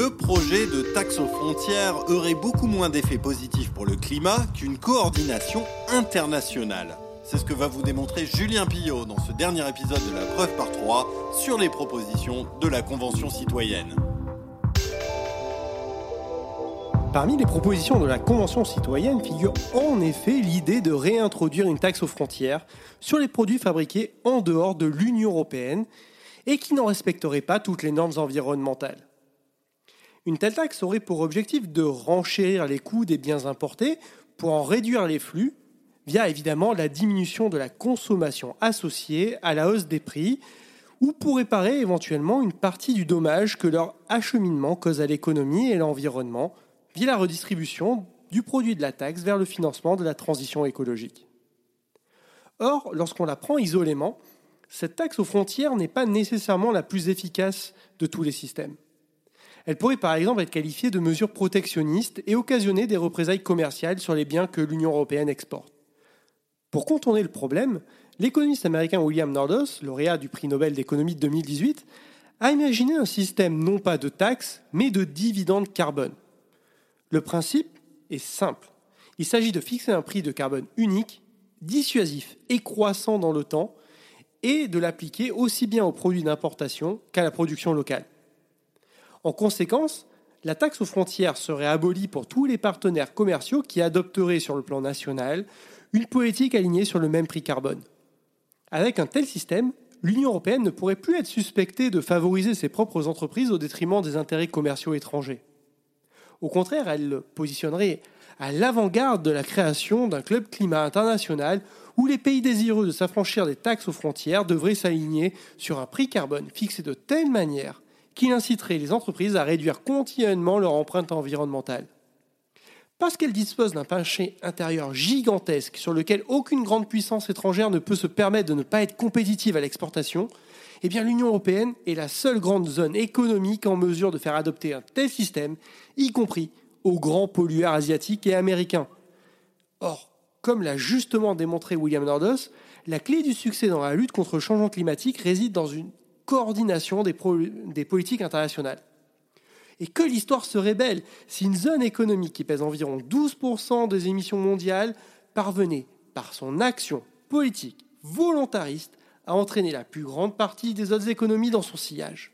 Le projet de taxe aux frontières aurait beaucoup moins d'effets positifs pour le climat qu'une coordination internationale. C'est ce que va vous démontrer Julien Pillot dans ce dernier épisode de la preuve par 3 sur les propositions de la Convention citoyenne. Parmi les propositions de la Convention citoyenne figure en effet l'idée de réintroduire une taxe aux frontières sur les produits fabriqués en dehors de l'Union européenne et qui n'en respecteraient pas toutes les normes environnementales. Une telle taxe aurait pour objectif de renchérir les coûts des biens importés pour en réduire les flux via évidemment la diminution de la consommation associée à la hausse des prix ou pour réparer éventuellement une partie du dommage que leur acheminement cause à l'économie et l'environnement via la redistribution du produit de la taxe vers le financement de la transition écologique. Or, lorsqu'on la prend isolément, cette taxe aux frontières n'est pas nécessairement la plus efficace de tous les systèmes. Elle pourrait par exemple être qualifiée de mesure protectionniste et occasionner des représailles commerciales sur les biens que l'Union européenne exporte. Pour contourner le problème, l'économiste américain William Nordos, lauréat du prix Nobel d'économie de 2018, a imaginé un système non pas de taxes, mais de dividendes carbone. Le principe est simple. Il s'agit de fixer un prix de carbone unique, dissuasif et croissant dans le temps, et de l'appliquer aussi bien aux produits d'importation qu'à la production locale. En conséquence, la taxe aux frontières serait abolie pour tous les partenaires commerciaux qui adopteraient sur le plan national une politique alignée sur le même prix carbone. Avec un tel système, l'Union européenne ne pourrait plus être suspectée de favoriser ses propres entreprises au détriment des intérêts commerciaux étrangers. Au contraire, elle positionnerait à l'avant-garde de la création d'un club climat international où les pays désireux de s'affranchir des taxes aux frontières devraient s'aligner sur un prix carbone fixé de telle manière qu'il inciterait les entreprises à réduire continuellement leur empreinte environnementale. Parce qu'elle dispose d'un marché intérieur gigantesque sur lequel aucune grande puissance étrangère ne peut se permettre de ne pas être compétitive à l'exportation, eh bien l'Union européenne est la seule grande zone économique en mesure de faire adopter un tel système, y compris aux grands pollueurs asiatiques et américains. Or, comme l'a justement démontré William Nordos, la clé du succès dans la lutte contre le changement climatique réside dans une coordination des, politiques internationales. Et que l'histoire serait belle si une zone économique qui pèse environ 12% des émissions mondiales parvenait, par son action politique volontariste, à entraîner la plus grande partie des autres économies dans son sillage.